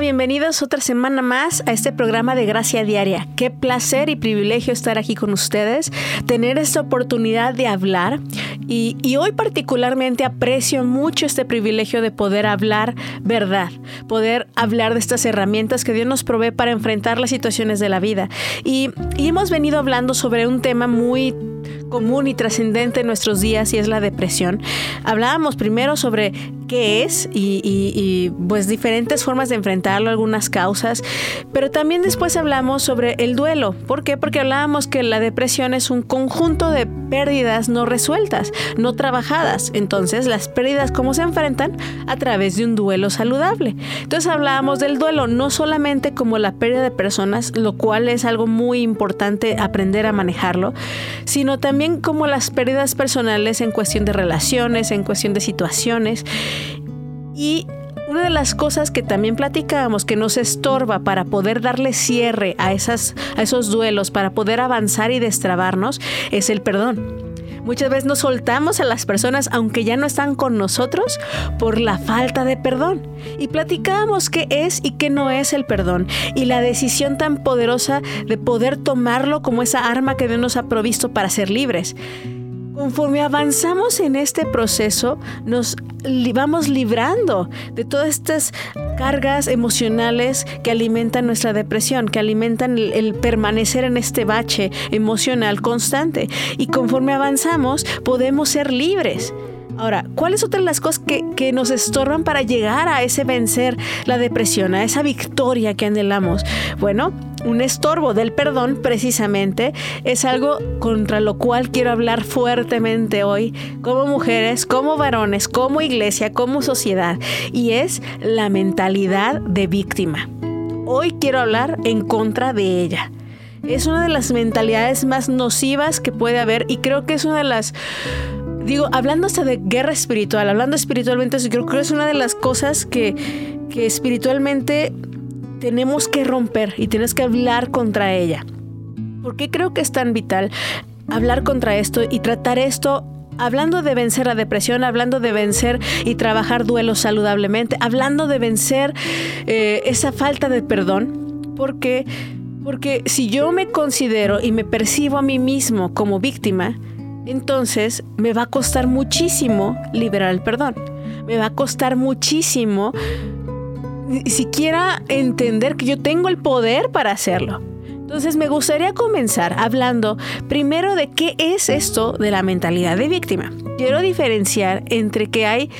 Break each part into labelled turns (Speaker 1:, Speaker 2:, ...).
Speaker 1: Bienvenidos otra semana más a este programa de Gracia Diaria. Qué placer y privilegio estar aquí con ustedes, tener esta oportunidad de hablar y, y, hoy particularmente aprecio mucho este privilegio de poder hablar verdad, poder hablar de estas herramientas que Dios nos provee para enfrentar las situaciones de la vida. Y, y hemos venido hablando sobre un tema muy común y trascendente en nuestros días y es la depresión. Hablábamos primero sobre qué es y, pues diferentes formas de algunas causas, pero también después hablamos sobre el duelo. ¿Por qué? Porque hablábamos que la depresión es un conjunto de pérdidas no resueltas, no trabajadas. Entonces, las pérdidas, ¿cómo se enfrentan? A través de un duelo saludable. Entonces, hablábamos del duelo no solamente como la pérdida de personas, lo cual es algo muy importante aprender a manejarlo, sino también como las pérdidas personales en cuestión de relaciones, en cuestión de situaciones. Y una de las cosas que también platicábamos que nos estorba para poder darle cierre a, esas, a esos duelos, para poder avanzar y destrabarnos, es el perdón. Muchas veces nos soltamos a las personas aunque ya no están con nosotros por la falta de perdón. Y platicábamos qué es y qué no es el perdón. Y la decisión tan poderosa de poder tomarlo como esa arma que Dios nos ha provisto para ser libres. Conforme avanzamos en este proceso, nos vamos librando de todas estas cargas emocionales que alimentan nuestra depresión, que alimentan el, permanecer en este bache emocional constante. Y conforme avanzamos, podemos ser libres. Ahora, ¿cuáles son las cosas que, que, nos estorban para llegar a ese vencer la depresión, a esa victoria que anhelamos? Bueno, un estorbo del perdón precisamente es algo contra lo cual quiero hablar fuertemente hoy como mujeres, como varones, como iglesia, como sociedad y es la mentalidad de víctima. Hoy quiero hablar en contra de ella. Es una de las mentalidades más nocivas que puede haber y creo que es una de las digo, hablando hasta de guerra espiritual, hablando espiritualmente, creo que es una de las cosas que, que espiritualmente tenemos que romper y tienes que hablar contra ella. ¿Por qué creo que es tan vital hablar contra esto y tratar esto hablando de vencer la depresión, hablando de vencer y trabajar duelos saludablemente, hablando de vencer eh, esa falta de perdón, porque, porque si yo me considero y me percibo a mí mismo como víctima, entonces me va a costar muchísimo liberar el perdón. Me va a costar muchísimo siquiera entender que yo tengo el poder para hacerlo. Entonces me gustaría comenzar hablando primero de qué es esto de la mentalidad de víctima. Quiero diferenciar entre que hay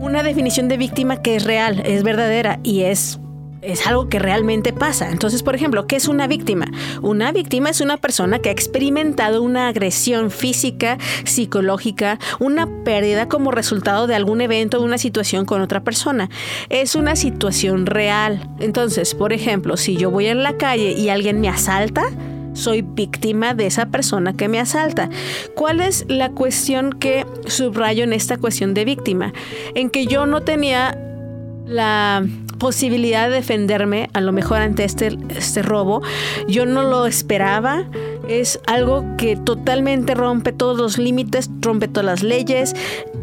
Speaker 1: una definición de víctima que es real, es verdadera y es es algo que realmente pasa. Entonces, por ejemplo, ¿qué es una víctima? Una víctima es una persona que ha experimentado una agresión física, psicológica, una pérdida como resultado de algún evento o una situación con otra persona. Es una situación real. Entonces, por ejemplo, si yo voy en la calle y alguien me asalta, soy víctima de esa persona que me asalta. ¿Cuál es la cuestión que subrayo en esta cuestión de víctima? En que yo no tenía la posibilidad de defenderme a lo mejor ante este, este robo. Yo no lo esperaba. Es algo que totalmente rompe todos los límites, rompe todas las leyes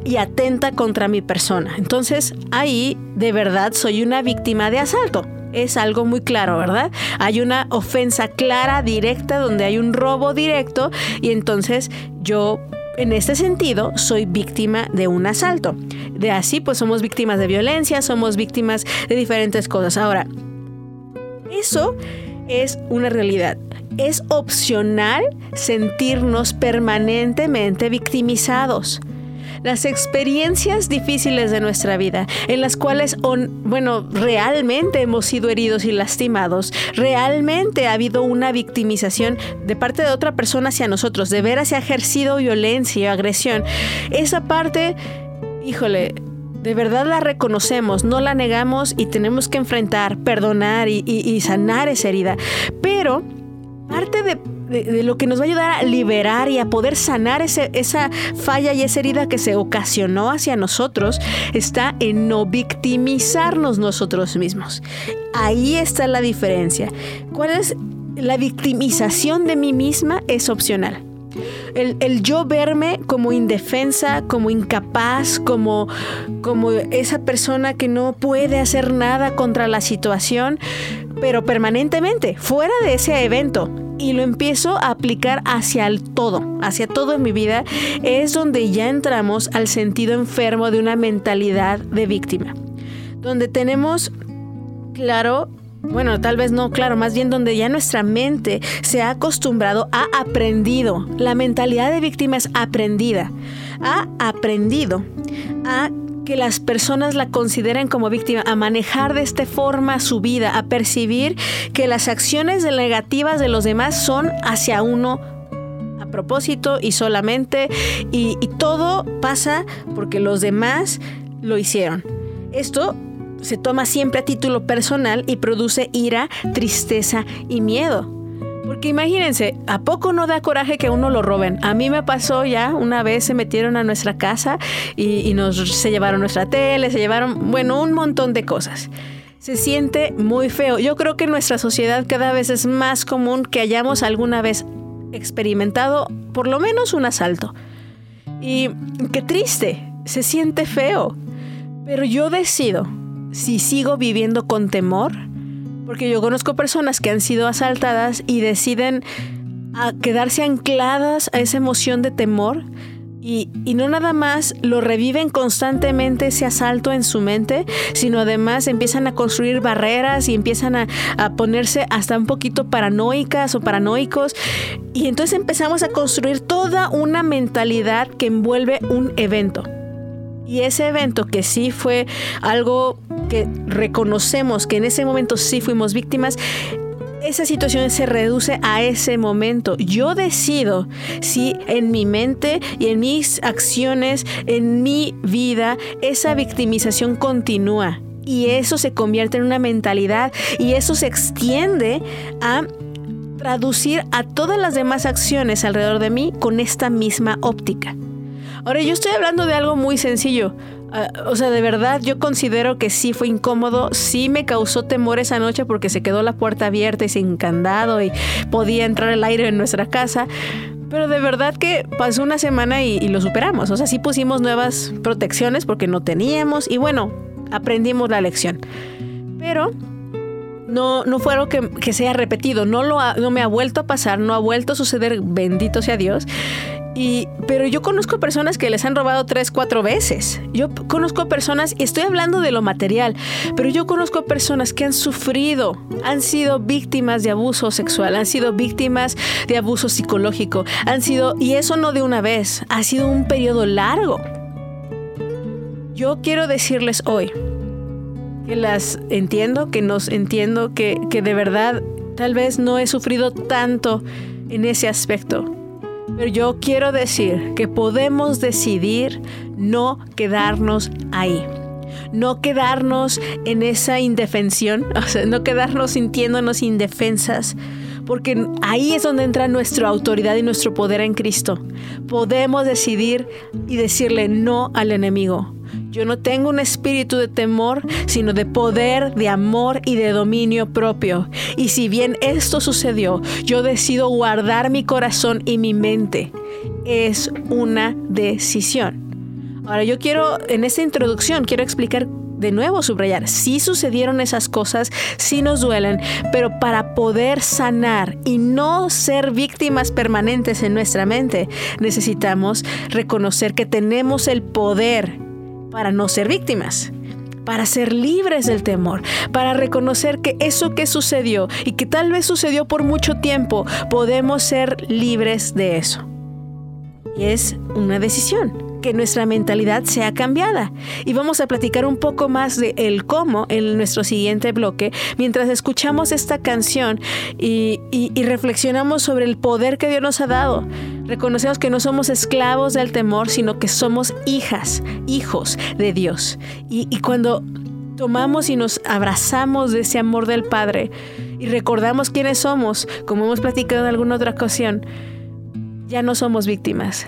Speaker 1: y atenta contra mi persona. Entonces ahí de verdad soy una víctima de asalto es algo muy claro, ¿verdad? Hay una ofensa clara, directa, donde hay un robo directo y entonces yo en este sentido, soy víctima de un asalto. De así, pues somos víctimas de violencia, somos víctimas de diferentes cosas. Ahora, eso es una realidad. Es opcional sentirnos permanentemente victimizados las experiencias difíciles de nuestra vida, en las cuales, bueno, realmente hemos sido heridos y lastimados, realmente ha habido una victimización de parte de otra persona hacia nosotros, de veras se ha ejercido violencia o agresión. Esa parte, híjole, de verdad la reconocemos, no la negamos y tenemos que enfrentar, perdonar y, y sanar esa herida. Pero parte de de, lo que nos va a ayudar a liberar y a poder sanar esa falla y esa herida que se ocasionó hacia nosotros, está en no victimizarnos nosotros mismos. Ahí está la diferencia. ¿Cuál es la victimización de mí misma? Es opcional. El, yo verme como indefensa, como incapaz, como, como esa persona que no puede hacer nada contra la situación, pero permanentemente, fuera de ese evento, y lo empiezo a aplicar hacia el todo, hacia todo en mi vida, es donde ya entramos al sentido enfermo de una mentalidad de víctima, donde tenemos claro bueno, tal vez no, claro, más bien donde ya nuestra mente se ha acostumbrado, ha aprendido, la mentalidad de víctima es aprendida, ha aprendido a que las personas la consideren como víctima, a manejar de esta forma su vida, a percibir que las acciones negativas de los demás son hacia uno a propósito y solamente, y, todo pasa porque los demás lo hicieron. Esto se toma siempre a título personal y produce ira, tristeza y miedo. Porque imagínense, ¿a poco no da coraje que uno lo roben? A mí me pasó ya, una vez se metieron a nuestra casa y, nos se llevaron nuestra tele, se llevaron, bueno, un montón de cosas. Se siente muy feo. Yo creo que en nuestra sociedad cada vez es más común que hayamos alguna vez experimentado por lo menos un asalto. Y qué triste, se siente feo. Pero yo decido si sigo viviendo con temor porque yo conozco personas que han sido asaltadas y deciden a quedarse ancladas a esa emoción de temor y, no nada más lo reviven constantemente ese asalto en su mente, sino además empiezan a construir barreras y empiezan a, ponerse hasta un poquito paranoicas o paranoicos. Y entonces empezamos a construir toda una mentalidad que envuelve un evento. Y ese evento que sí fue algo que reconocemos que en ese momento sí fuimos víctimas, esa situación se reduce a ese momento. Yo decido si en mi mente y en mis acciones, en mi vida, esa victimización continúa. Y eso se convierte en una mentalidad y eso se extiende a traducir a todas las demás acciones alrededor de mí con esta misma óptica. Ahora, yo estoy hablando de algo muy sencillo. Ah, o sea, de verdad yo considero que sí fue incómodo, sí me causó temor esa noche porque se quedó la puerta abierta y sin candado y podía entrar el aire en nuestra casa. Pero de verdad que pasó una semana y, lo superamos. O sea, sí pusimos nuevas protecciones porque no teníamos y bueno, aprendimos la lección. Pero no, no fue algo que, que sea repetido, no, lo no me ha vuelto a pasar, no ha vuelto a suceder, bendito sea Dios. Y, pero yo conozco personas que les han robado tres, cuatro veces. Yo conozco personas, y estoy hablando de lo material, pero yo conozco personas que han sufrido, han sido víctimas de abuso sexual, han sido víctimas de abuso psicológico, han sido, y eso no de una vez, ha sido un periodo largo. Yo quiero decirles hoy que las entiendo, que nos entiendo, que, que de verdad tal vez no he sufrido tanto en ese aspecto pero yo quiero decir que podemos decidir no quedarnos ahí. No quedarnos en esa indefensión, o sea, no quedarnos sintiéndonos indefensas, porque ahí es donde entra nuestra autoridad y nuestro poder en Cristo. Podemos decidir y decirle no al enemigo. Yo no tengo un espíritu de temor, sino de poder, de amor y de dominio propio. Y si bien esto sucedió, yo decido guardar mi corazón y mi mente. Es una decisión. Ahora yo quiero, en esta introducción, quiero explicar de nuevo subrayar, sí sucedieron esas cosas, sí nos duelen, pero para poder sanar y no ser víctimas permanentes en nuestra mente, necesitamos reconocer que tenemos el poder para no ser víctimas para ser libres del temor, para reconocer que eso que sucedió y que tal vez sucedió por mucho tiempo, podemos ser libres de eso. Y es una decisión que nuestra mentalidad sea cambiada. Y vamos a platicar un poco más de el cómo en nuestro siguiente bloque, mientras escuchamos esta canción y, reflexionamos sobre el poder que Dios nos ha dado. Reconocemos que no somos esclavos del temor, sino que somos hijas, hijos de Dios. y cuando tomamos y nos abrazamos de ese amor del Padre,
Speaker 2: y recordamos quiénes somos, como hemos platicado en alguna otra ocasión, ya no somos víctimas,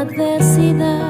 Speaker 2: adversidad.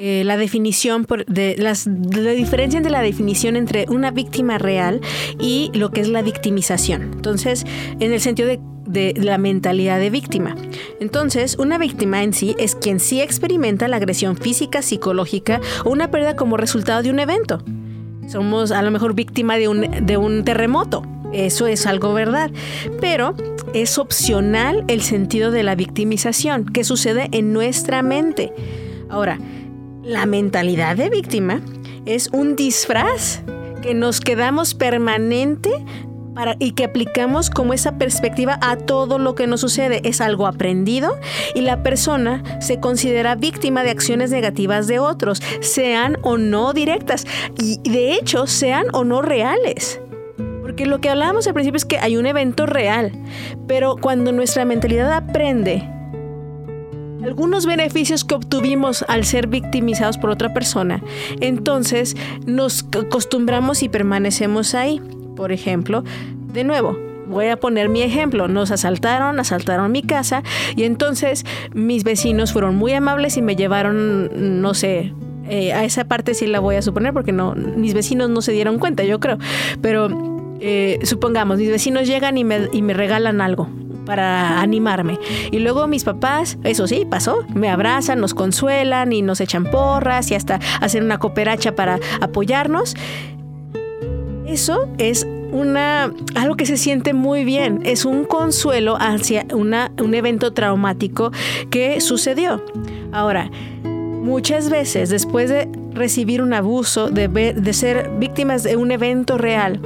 Speaker 2: eh, la definición de las, la diferencia entre la definición entre una víctima real y lo que es la victimización. Entonces, en el sentido de, de la mentalidad de víctima. Entonces, una víctima en sí es quien sí experimenta la agresión física, psicológica o una pérdida como resultado de un evento. Somos a lo mejor víctima de un, de un terremoto
Speaker 1: Eso es algo verdad. Pero es opcional el sentido de la victimización que sucede en nuestra mente. Ahora, la mentalidad de víctima es un disfraz que nos quedamos permanente para, y que aplicamos como esa perspectiva a todo lo que nos sucede. Es algo aprendido y la persona se considera víctima de acciones negativas de otros, sean o no directas y de hecho sean o no reales. Porque lo que hablábamos al principio es que hay un evento real, pero cuando nuestra mentalidad aprende algunos beneficios que obtuvimos al ser victimizados por otra persona, entonces nos acostumbramos y permanecemos ahí. Por ejemplo, de nuevo, voy a poner mi ejemplo. Nos asaltaron, asaltaron mi casa y entonces mis vecinos fueron muy amables y me llevaron, no sé, eh, a esa parte sí la voy a suponer porque no, mis vecinos no se dieron cuenta, yo creo. Pero eh, supongamos, mis vecinos llegan y me, y me regalan algo para animarme. Y luego mis papás, eso sí, pasó, me abrazan, nos consuelan y nos echan porras y hasta hacen una cooperacha para apoyarnos. Eso es una algo que se siente muy bien, es un consuelo hacia una, un evento traumático que sucedió. Ahora, muchas veces después de recibir un abuso, de, de ser víctimas de un evento real,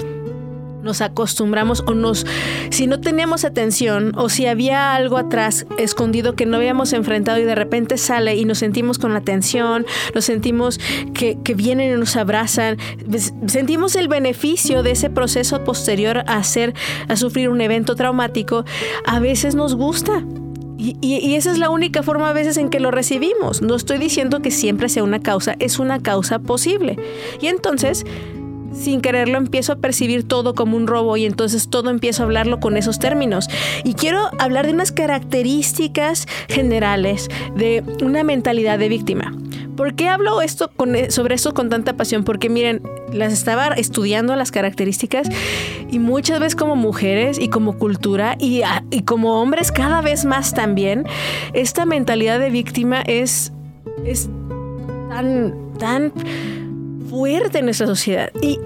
Speaker 1: nos acostumbramos o nos, si no teníamos atención o si había algo atrás escondido que no habíamos enfrentado y de repente sale y nos sentimos con la atención, nos sentimos que, vienen y nos abrazan, sentimos el beneficio de ese proceso posterior a hacer, a sufrir un evento traumático, a veces nos gusta. Y, y, esa es la única forma a veces en que lo recibimos. No estoy diciendo que siempre sea una causa, es una causa posible. Y entonces sin quererlo empiezo a percibir todo como un robo y entonces todo empiezo a hablarlo con esos términos. Y quiero hablar de unas características generales de una mentalidad de víctima. ¿Por qué hablo esto e, sobre esto con tanta pasión? Porque miren, las estaba estudiando las características y muchas veces como mujeres y como cultura y, y como hombres cada vez más también, esta mentalidad de víctima es, es tan, tan fuerte en nuestra sociedad y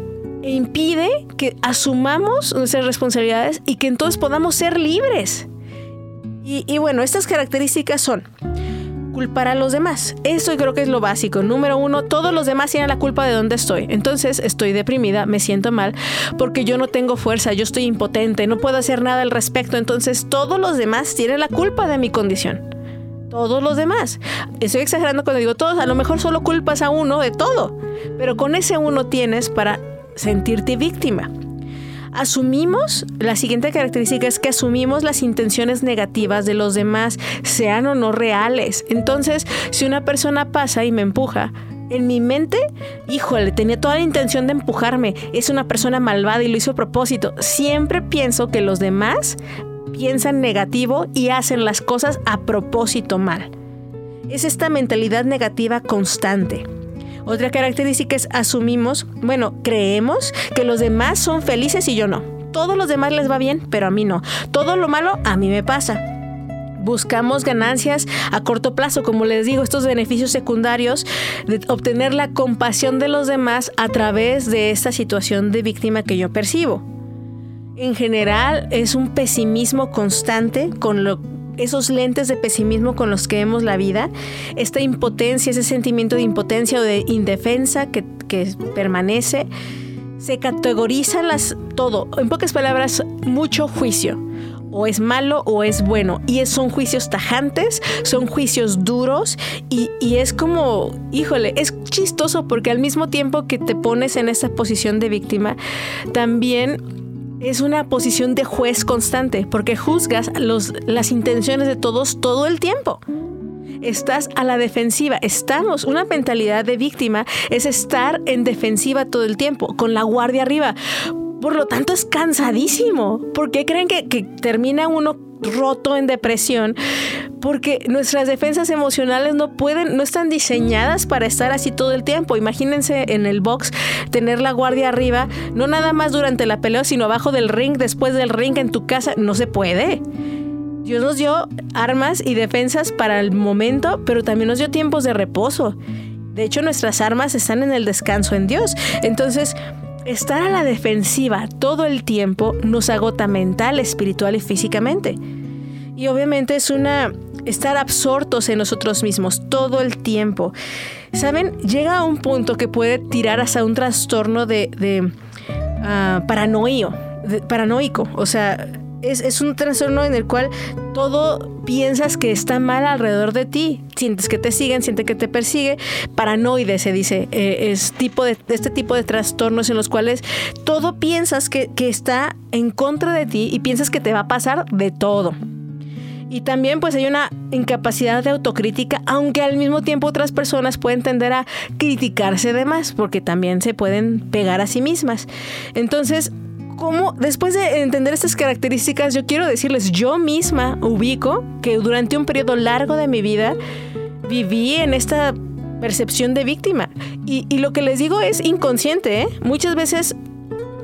Speaker 1: e impide que asumamos nuestras responsabilidades y que entonces podamos ser libres. Y, bueno, estas características son culpar a los demás. Eso creo que es lo básico. Número uno, todos los demás tienen la culpa de dónde estoy. Entonces estoy deprimida, me siento mal porque yo no tengo fuerza, yo estoy impotente, no puedo hacer nada al respecto. Entonces todos los demás tienen la culpa de mi condición todos los demás. Estoy exagerando cuando digo todos, a lo mejor solo culpas a uno de todo, pero con ese uno tienes para sentirte víctima. Asumimos, la siguiente característica es que asumimos las intenciones negativas de los demás, sean o no reales. Entonces, si una persona pasa y me empuja, en mi mente, híjole, tenía toda la intención de empujarme. Es una persona malvada y lo hizo a propósito. Siempre pienso que los demás piensan negativo y hacen las cosas a propósito mal. Es esta mentalidad negativa constante. Otra característica es asumimos, bueno, creemos que los demás son felices y yo no. Todos los demás les va bien, pero a mí no. Todo lo malo a mí me pasa. Buscamos ganancias a corto plazo, como les digo, estos beneficios secundarios de obtener la compasión de los demás a través de esta situación de víctima que yo percibo. En general es un pesimismo constante con esos lentes de pesimismo con los que vemos la vida, esta impotencia, ese sentimiento de impotencia o de indefensa que, permanece, se categorizan las todo, en pocas palabras, mucho juicio. O es malo o es bueno. Y son juicios tajantes, son juicios duros y, y es como, híjole, es chistoso porque al mismo tiempo que te pones en esa posición de víctima, también es una posición de juez constante porque juzgas las intenciones de todos todo el tiempo. Estás a la defensiva. Estamos, una mentalidad de víctima es estar en defensiva todo el tiempo, con la guardia arriba. Por lo tanto, es cansadísimo. ¿Por qué creen que, que termina uno roto en depresión porque nuestras defensas emocionales no pueden, no están diseñadas para estar así todo el tiempo. Imagínense en el box tener la guardia arriba, no nada más durante la pelea, sino abajo del ring, después del ring en tu casa, no se puede. Dios nos dio armas y defensas para el momento, pero también nos dio tiempos de reposo. De hecho, nuestras armas están en el descanso en Dios. Entonces, estar a la defensiva todo el tiempo nos agota mental, espiritual y físicamente. Y obviamente es una estar absortos en nosotros mismos todo el tiempo. Saben, llega a un punto que puede tirar hasta un trastorno de, ah, paranoico. O sea, es, un trastorno en el cual todo piensas que está mal alrededor de ti. Sientes que te siguen, sientes que te persigue. Paranoide se dice. Eh, es tipo de, este tipo de trastornos en los cuales todo piensas que, que está en contra de ti y piensas que te va a pasar de todo. Y también pues hay una incapacidad de autocrítica, aunque al mismo tiempo otras personas pueden tender a criticarse de más, porque también se pueden pegar a sí mismas. Entonces, ¿cómo, después de entender estas características, yo quiero decirles, yo misma ubico que durante un periodo largo de mi vida viví en esta percepción de víctima. Y, lo que les digo es inconsciente, ¿eh? Muchas veces,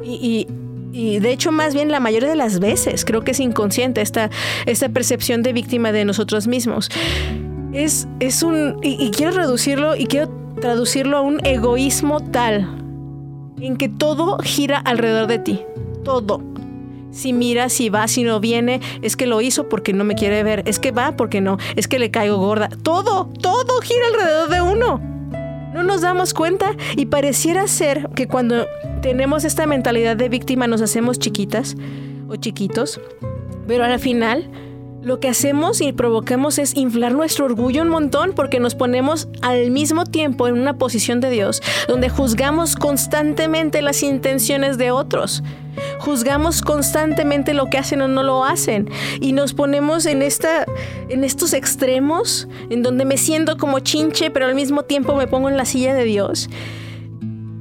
Speaker 1: y y de hecho más bien la mayoría de las veces creo que es inconsciente esta, esta percepción de víctima de nosotros mismos. Es, es un, y, quiero reducirlo y quiero traducirlo a un egoísmo tal en que todo gira alrededor de ti, todo. Si mira, si va, si no viene, es que lo hizo porque no me quiere ver, es que va porque no, es que le caigo gorda. Todo, todo gira alrededor de uno. No nos damos cuenta y pareciera ser que cuando tenemos esta mentalidad de víctima nos hacemos chiquitas o chiquitos, pero al final lo que hacemos y provocamos es inflar nuestro orgullo un montón porque nos ponemos al mismo tiempo en una posición de Dios donde juzgamos constantemente las intenciones de otros. Juzgamos constantemente lo que hacen o no lo hacen y nos ponemos en esta en estos extremos en donde me siento como chinche, pero al mismo tiempo me pongo en la silla de Dios.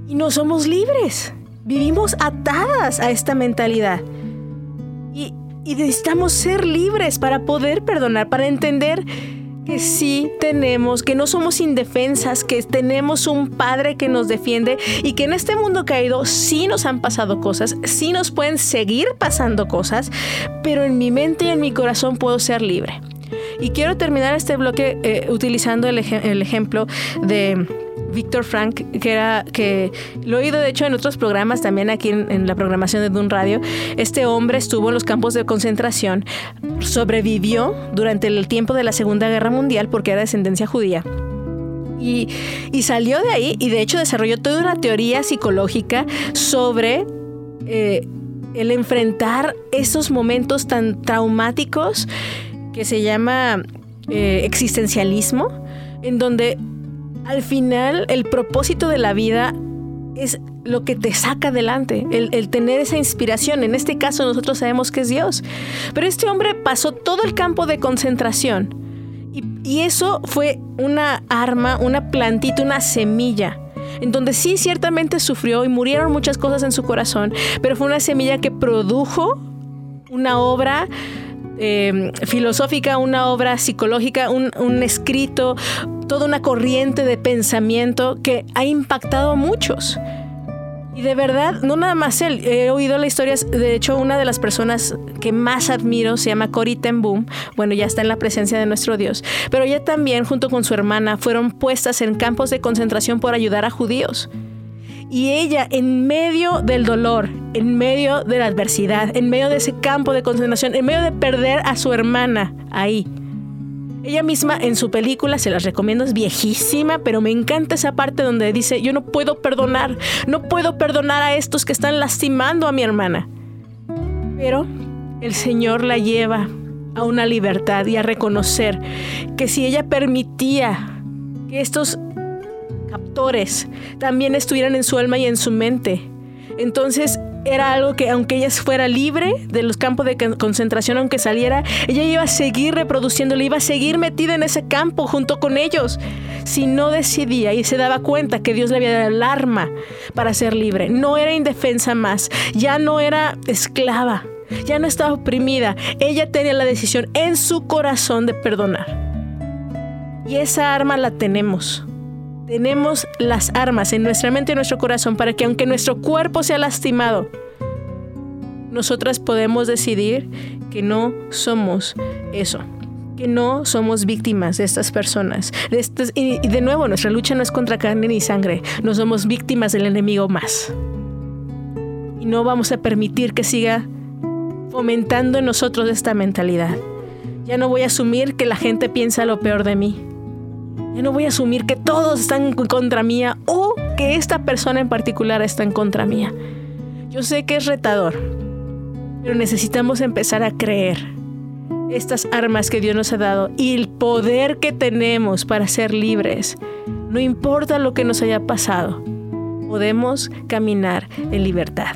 Speaker 1: Y no somos libres. Vivimos atadas a esta mentalidad. Y, necesitamos ser libres para poder perdonar, para entender que sí tenemos, que no somos indefensas, que tenemos un Padre que nos defiende y que en este mundo caído sí nos han pasado cosas, sí nos pueden seguir pasando cosas, pero en mi mente y en mi corazón puedo ser libre. Y quiero terminar este bloque eh, utilizando el ejemplo de Víctor Frank, que era que lo he oído de hecho en otros programas, también aquí en, la programación de Dun Radio. Este hombre estuvo en los campos de concentración, sobrevivió durante el tiempo de la Segunda Guerra Mundial porque era descendencia judía. Y, salió de ahí y de hecho desarrolló toda una teoría psicológica sobre eh, el enfrentar esos momentos tan traumáticos que se llama eh, existencialismo, en donde al final el propósito de la vida es lo que te saca adelante, el, tener esa inspiración. En este caso nosotros sabemos que es Dios. Pero este hombre pasó todo el campo de concentración y, eso fue una arma, una plantita, una semilla en donde sí ciertamente sufrió y murieron muchas cosas en su corazón, pero fue una semilla que produjo una obra Em, filosófica, una obra psicológica, un, escrito, toda una corriente de pensamiento que ha impactado a muchos. Y de verdad, no nada más él, he oído la historia, de hecho una de las personas que más admiro se llama Cory ten Boom, bueno, ya está en la presencia de nuestro Dios, pero ella también junto con su hermana fueron puestas en campos de concentración por ayudar a judíos. Y ella, en medio del dolor, en medio de la adversidad, en medio de ese campo de concentración, en medio de perder a su hermana ahí, ella misma en su película, se las recomiendo, es viejísima, pero me encanta esa parte donde dice, yo no puedo perdonar, no puedo perdonar a estos que están lastimando a mi hermana. Pero el Señor la lleva a una libertad y a reconocer que si ella permitía que estos captores también estuvieran en su alma y en su mente. Entonces era algo que aunque ella fuera libre de los campos de concentración, aunque saliera, ella iba a seguir reproduciéndolo, iba a seguir metida en ese campo junto con ellos. Si no decidía y se daba cuenta que Dios le había dado el arma para ser libre, no era indefensa más, ya no era esclava, ya no estaba oprimida, ella tenía la decisión en su corazón de perdonar. Y esa arma la tenemos tenemos las armas en nuestra mente y nuestro corazón para que aunque nuestro cuerpo sea lastimado, nosotras podemos decidir que no somos eso, que no somos víctimas de estas personas. De estas, y de nuevo, nuestra lucha no es contra carne ni sangre, no somos víctimas del enemigo más.
Speaker 3: Y no vamos a permitir que siga fomentando en nosotros esta mentalidad. Ya no voy a asumir que la gente piensa lo peor de mí. Yo no voy a asumir que todos están en contra mía o que esta persona en particular está en contra mía. Yo sé que es retador, pero necesitamos empezar a creer estas armas que Dios nos ha dado y el poder que tenemos para ser libres. No importa lo que nos haya pasado, podemos caminar en libertad.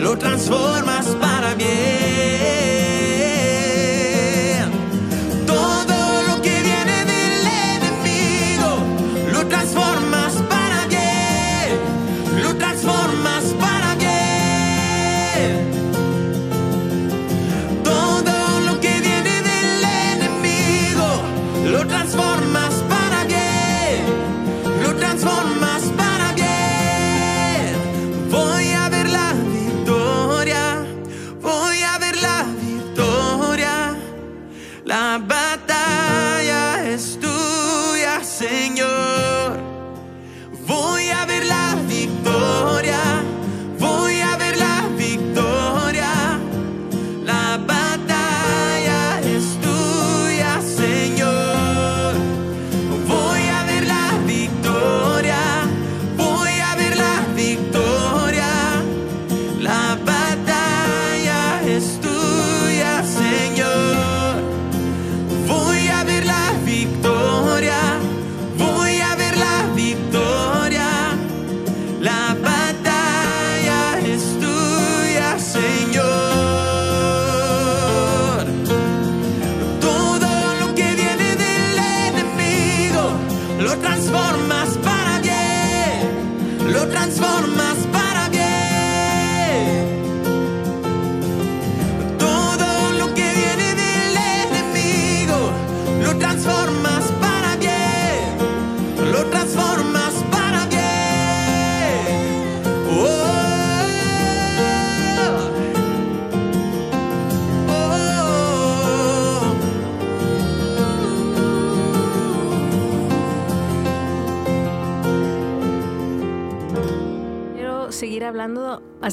Speaker 4: lo transformas para bien.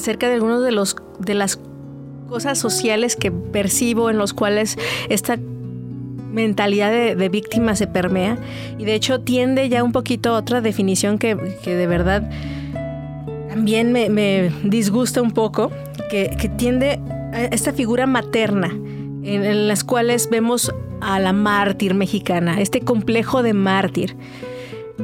Speaker 1: Acerca de algunos de los de las cosas sociales que percibo en los cuales esta mentalidad de, víctima se permea y de hecho tiende ya un poquito a otra definición que, que de verdad también me, disgusta un poco, que, que tiende a esta figura materna en las cuales vemos a la mártir mexicana, este complejo de mártir.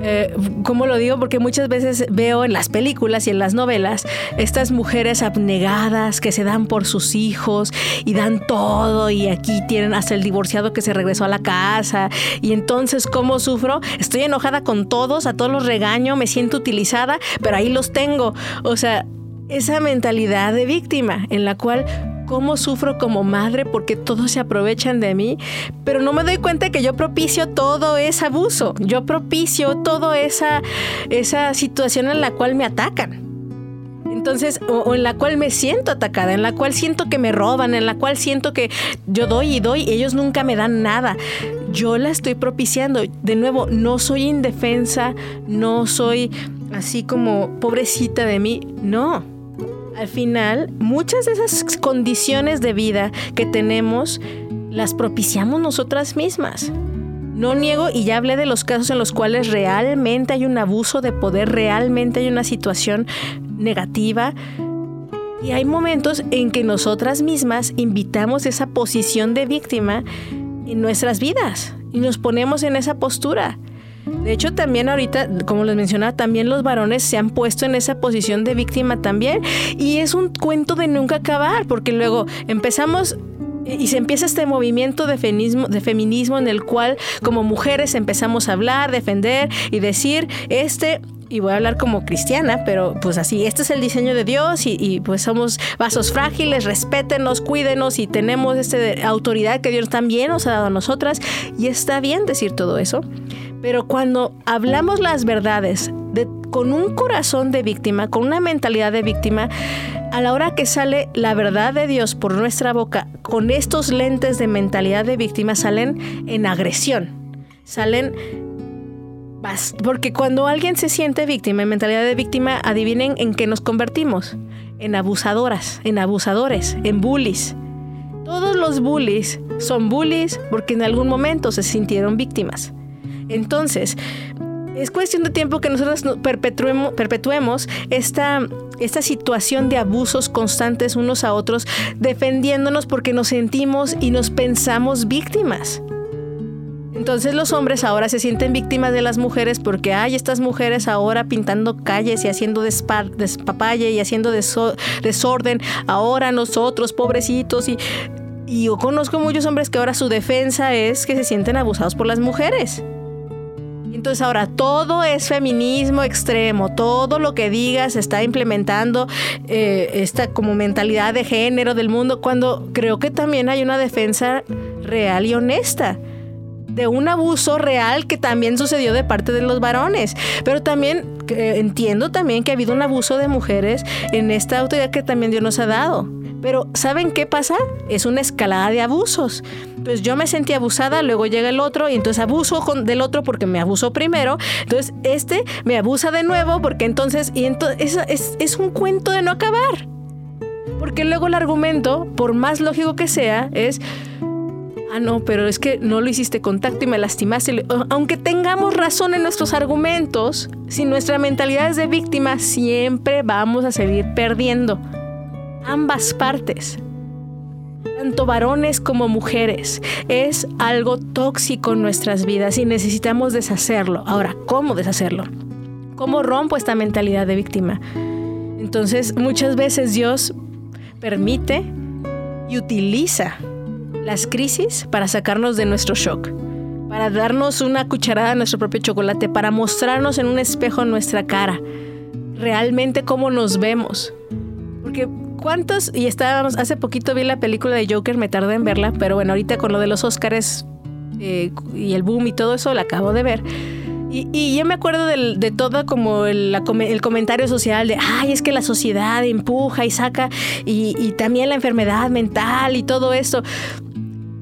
Speaker 1: Eh, ¿Cómo lo digo? Porque muchas veces veo en las películas y en las novelas estas mujeres abnegadas que se dan por sus hijos y dan todo y aquí tienen hasta el divorciado que se regresó a la casa y entonces ¿cómo sufro? Estoy enojada con todos, a todos los regaño, me siento utilizada, pero ahí los tengo. O sea, esa mentalidad de víctima en la cual cómo sufro como madre porque todos se aprovechan de mí, pero no me doy cuenta que yo propicio todo ese abuso, yo propicio toda esa, esa situación en la cual me atacan. Entonces, o, en la cual me siento atacada, en la cual siento que me roban, en la cual siento que yo doy y doy, ellos nunca me dan nada. Yo la estoy propiciando. De nuevo, no soy indefensa, no soy así como pobrecita de mí, no. Al final, muchas de esas condiciones de vida que tenemos las propiciamos nosotras mismas. No niego, y ya hablé de los casos en los cuales realmente hay un abuso de poder, realmente hay una situación negativa. Y hay momentos en que nosotras mismas invitamos esa posición de víctima en nuestras vidas y nos ponemos en esa postura. De hecho, también ahorita, como les mencionaba, también los varones se han puesto en esa posición de víctima también. Y es un cuento de nunca acabar, porque luego empezamos y se empieza este movimiento de feminismo, de feminismo en el cual como mujeres empezamos a hablar, defender y decir, este y voy a hablar como cristiana, pero pues así, este es el diseño de Dios y, y, pues somos vasos frágiles, respétenos, cuídenos y tenemos esta autoridad que Dios también nos ha dado a nosotras y está bien decir todo eso. Pero cuando hablamos las verdades de, con un corazón de víctima, con una mentalidad de víctima, a la hora que sale la verdad de Dios por nuestra boca, con estos lentes de mentalidad de víctima, salen en agresión, salen porque cuando alguien se siente víctima, en mentalidad de víctima, adivinen en qué nos convertimos. En abusadoras, en abusadores, en bullies. Todos los bullies son bullies porque en algún momento se sintieron víctimas. Entonces, es cuestión de tiempo que nosotros perpetuemos, perpetuemos esta, situación de abusos constantes unos a otros, defendiéndonos porque nos sentimos y nos pensamos víctimas. Entonces los hombres ahora se sienten víctimas de las mujeres porque hay estas mujeres ahora pintando calles y haciendo despapalle y haciendo desorden. Ahora nosotros, pobrecitos, y yo conozco muchos hombres que ahora su defensa es que se sienten abusados por las mujeres. Entonces ahora todo es feminismo extremo, todo lo que digas está implementando eh, esta como mentalidad de género del mundo, cuando creo que también hay una defensa real y honesta de un abuso real que también sucedió de parte de los varones. Pero también eh, entiendo también que ha habido un abuso de mujeres en esta autoridad que también Dios nos ha dado. Pero ¿saben qué pasa? Es una escalada de abusos. Pues yo me sentí abusada, luego llega el otro y entonces abuso con, del otro porque me abusó primero. Entonces este me abusa de nuevo porque entonces... Y entonces es, es, es un cuento de no acabar. Porque luego el argumento, por más lógico que sea, es ah, no, pero es que no lo hiciste contacto y me lastimaste. Aunque tengamos razón en nuestros argumentos, si nuestra mentalidad es de víctima, siempre vamos a seguir perdiendo. Ambas partes. Tanto varones como mujeres. Es algo tóxico en nuestras vidas y necesitamos deshacerlo. Ahora, ¿cómo deshacerlo? ¿Cómo rompo esta mentalidad de víctima? Entonces, muchas veces Dios permite y utiliza las crisis para sacarnos de nuestro shock, para darnos una cucharada de nuestro propio chocolate, para mostrarnos en un espejo nuestra cara, realmente cómo nos vemos. Porque cuántos, y estábamos, hace poquito vi la película de Joker, me tardé en verla, pero bueno, ahorita con lo de los Oscars eh, y el boom y todo eso, la acabo de ver. Y, yo me acuerdo de todo como el, comentario social de, ay, es que la sociedad empuja y saca, y, y también la enfermedad mental y todo esto.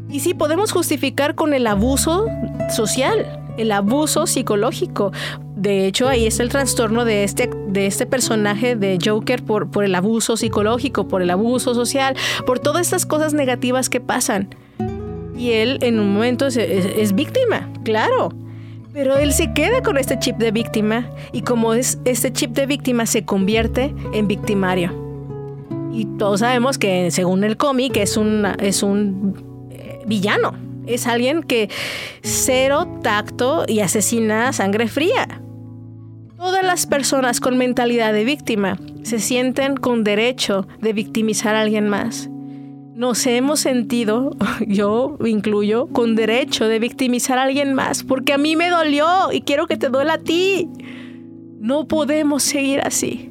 Speaker 1: Y sí, podemos justificar con el abuso social, el abuso psicológico. De hecho, ahí está el trastorno de este, de este personaje de Joker por, por el abuso psicológico, por el abuso social, por todas estas cosas negativas que pasan. Y él en un momento es víctima, claro. Pero él se queda con este chip de víctima y como es este chip de víctima se convierte en victimario. Y todos sabemos que según el cómic es, es un eh, villano. Es alguien que cero tacto y asesina sangre fría. Todas las personas con mentalidad de víctima se sienten con derecho de victimizar a alguien más nos hemos sentido, yo incluyo, con derecho de victimizar a alguien más, porque a mí me dolió y quiero que te duela a ti. No podemos seguir así.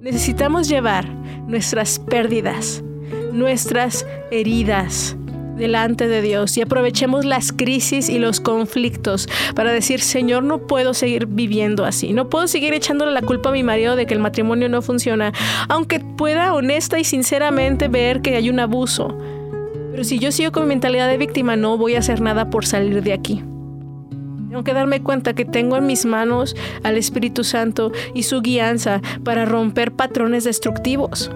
Speaker 1: Necesitamos llevar nuestras pérdidas, nuestras heridas, delante de Dios y aprovechemos las crisis y los conflictos para decir, Señor, no puedo seguir viviendo así, no puedo seguir echándole la culpa a mi marido de que el matrimonio no funciona, aunque pueda honesta y sinceramente ver que hay un abuso. Pero si yo sigo con mi mentalidad de víctima, no voy a hacer nada por salir de aquí. Tengo que darme cuenta que tengo en mis manos al Espíritu Santo y su guianza para romper patrones destructivos.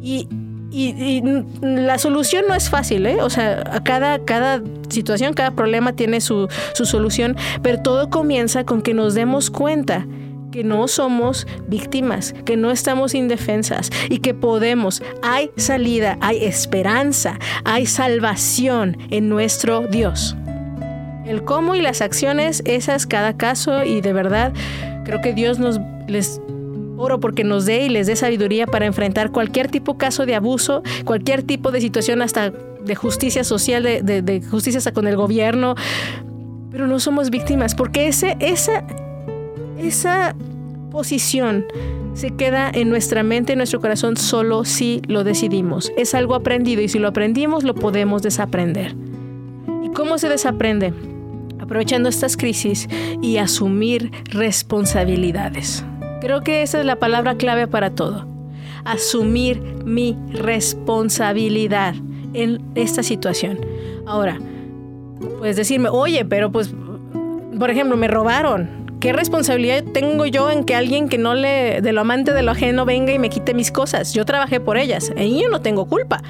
Speaker 1: Y y, la solución no es fácil, ¿eh? O sea, cada, cada situación, cada problema tiene su, su solución, pero todo comienza con que nos demos cuenta que no somos víctimas, que no estamos indefensas y que podemos, hay salida, hay esperanza, hay salvación en nuestro Dios. El cómo y las acciones, esas cada caso y de verdad creo que Dios nos les Oro porque nos dé y les dé sabiduría para enfrentar cualquier tipo de caso de abuso, cualquier tipo de situación hasta de justicia social, de, justicia hasta con el gobierno. Pero no somos víctimas porque ese, esa, esa posición se queda en nuestra mente, en nuestro corazón, solo si lo decidimos. Es algo aprendido y si lo aprendimos lo podemos desaprender. ¿Y cómo se desaprende? Aprovechando estas crisis y asumir responsabilidades. Creo que esa es la palabra clave para todo. Asumir mi responsabilidad en esta situación. Ahora, puedes decirme, oye, pero pues, por ejemplo, me robaron. ¿Qué responsabilidad tengo yo en que alguien que no le, de lo amante de lo ajeno, venga y me quite mis cosas? Yo trabajé por ellas y yo no tengo culpa.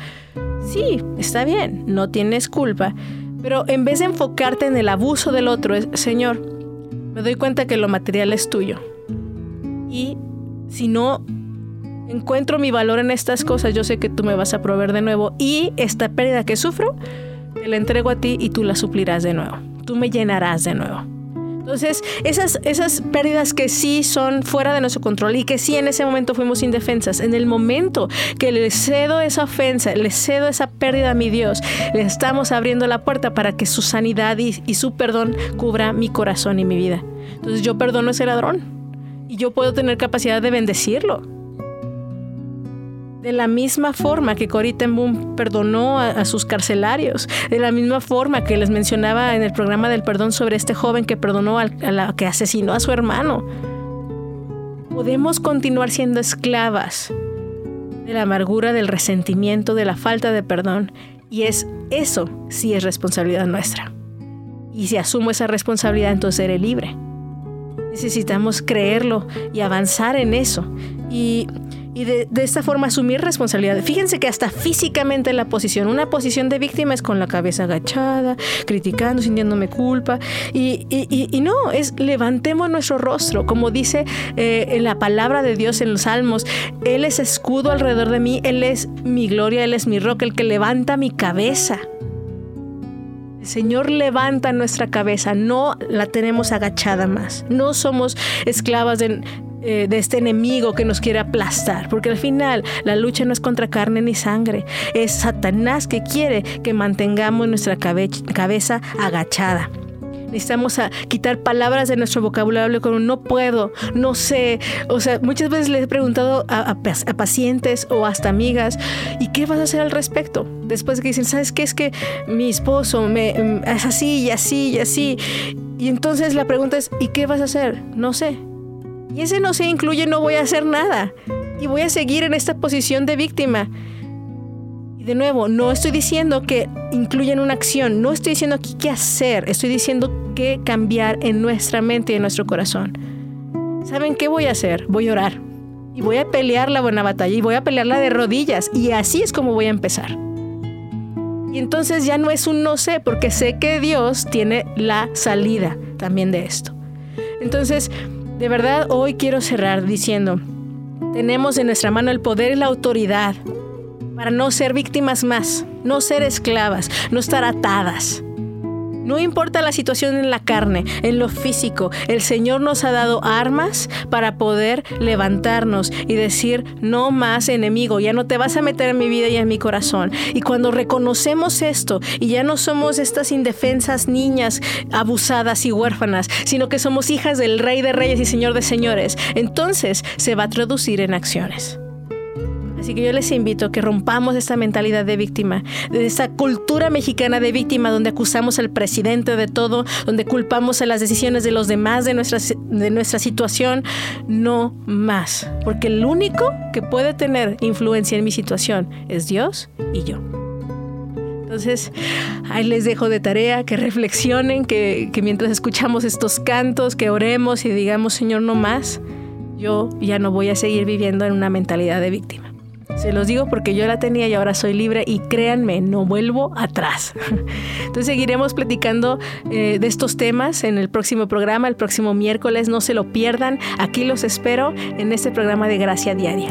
Speaker 1: Sí, está bien, no tienes culpa. Pero en vez de enfocarte en el abuso del otro, es, Señor, me doy cuenta que lo material es tuyo y si no encuentro mi valor en estas cosas, yo sé que tú me vas a proveer de nuevo y esta pérdida que sufro, te la entrego a ti y tú la suplirás de nuevo. Tú me llenarás de nuevo. Entonces, esas, esas pérdidas que sí son fuera de nuestro control y que sí en ese momento fuimos indefensas, en el momento que le cedo esa ofensa, le cedo esa pérdida a mi Dios, le estamos abriendo la puerta para que su sanidad y, y su perdón cubra mi corazón y mi vida. Entonces yo perdono a ese ladrón, y yo puedo tener capacidad de bendecirlo. De la misma forma que Cory Ten perdonó a, sus carcelarios, de la misma forma que les mencionaba en el programa del perdón sobre este joven que perdonó a la que asesinó a su hermano. Podemos continuar siendo esclavas de la amargura, del resentimiento, de la falta de perdón. Y es eso sí es responsabilidad nuestra. Y si asumo esa responsabilidad, entonces seré libre. Necesitamos creerlo y avanzar en eso. Y, de, esta forma asumir responsabilidad. Fíjense que hasta físicamente la posición, una posición de víctima es con la cabeza agachada, criticando, sintiéndome culpa. Y, no, es levantemos nuestro rostro, como dice eh, en la palabra de Dios en los salmos. Él es escudo alrededor de mí, Él es mi gloria, Él es mi roca, el que levanta mi cabeza. Señor levanta nuestra cabeza, no la tenemos agachada más. No somos esclavas de eh, de este enemigo que nos quiere aplastar, porque al final la lucha no es contra carne ni sangre, es Satanás que quiere que mantengamos nuestra cabeza agachada. Necesitamos quitar palabras de nuestro vocabulario como no puedo, no sé. O sea, muchas veces les he preguntado a, pacientes o hasta amigas, ¿y qué vas a hacer al respecto? Después de que dicen, ¿sabes qué? Es que mi esposo me, mm, es así y así y así. Y entonces la pregunta es, ¿y qué vas a hacer? No sé. Y ese no se incluye no voy a hacer nada. Y voy a seguir en esta posición de víctima. Y de nuevo, no estoy diciendo que incluyan una acción, no estoy diciendo aquí qué hacer, estoy diciendo qué cambiar en nuestra mente y en nuestro corazón. ¿Saben qué voy a hacer? Voy a orar. Y voy a pelear la buena batalla y voy a pelearla de rodillas. Y así es como voy a empezar. Y entonces ya no es un no sé, porque sé que Dios tiene la salida también de esto. Entonces, de verdad, hoy quiero cerrar diciendo, tenemos en nuestra mano el poder y la autoridad para no ser víctimas más, no ser esclavas, no estar atadas. No importa la situación en la carne, en lo físico, el Señor nos ha dado armas para poder levantarnos y decir, no más enemigo, ya no te vas a meter en mi vida y en mi corazón. Y cuando reconocemos esto y ya no somos estas indefensas niñas abusadas y huérfanas, sino que somos hijas del Rey de Reyes y Señor de Señores, entonces se va a traducir en acciones. Así que yo les invito a que rompamos esta mentalidad de víctima, de esta cultura mexicana de víctima donde acusamos al presidente de todo, donde culpamos a las decisiones de los demás de nuestra, de nuestra situación. No más, porque el único que puede tener influencia en mi situación es Dios y yo. Entonces, ahí les dejo de tarea que reflexionen, que, que mientras escuchamos estos cantos, que oremos y digamos, Señor, no más, yo ya no voy a seguir viviendo en una mentalidad de víctima. Se los digo porque yo la tenía y ahora soy libre y créanme, no vuelvo atrás. Entonces seguiremos platicando eh, de estos temas en el próximo programa, el próximo miércoles. No se lo pierdan. Aquí los espero en este programa de Gracia Diaria.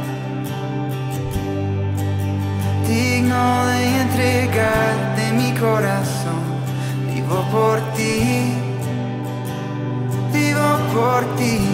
Speaker 5: Digno de entregarte mi corazón, vivo por ti, vivo por ti.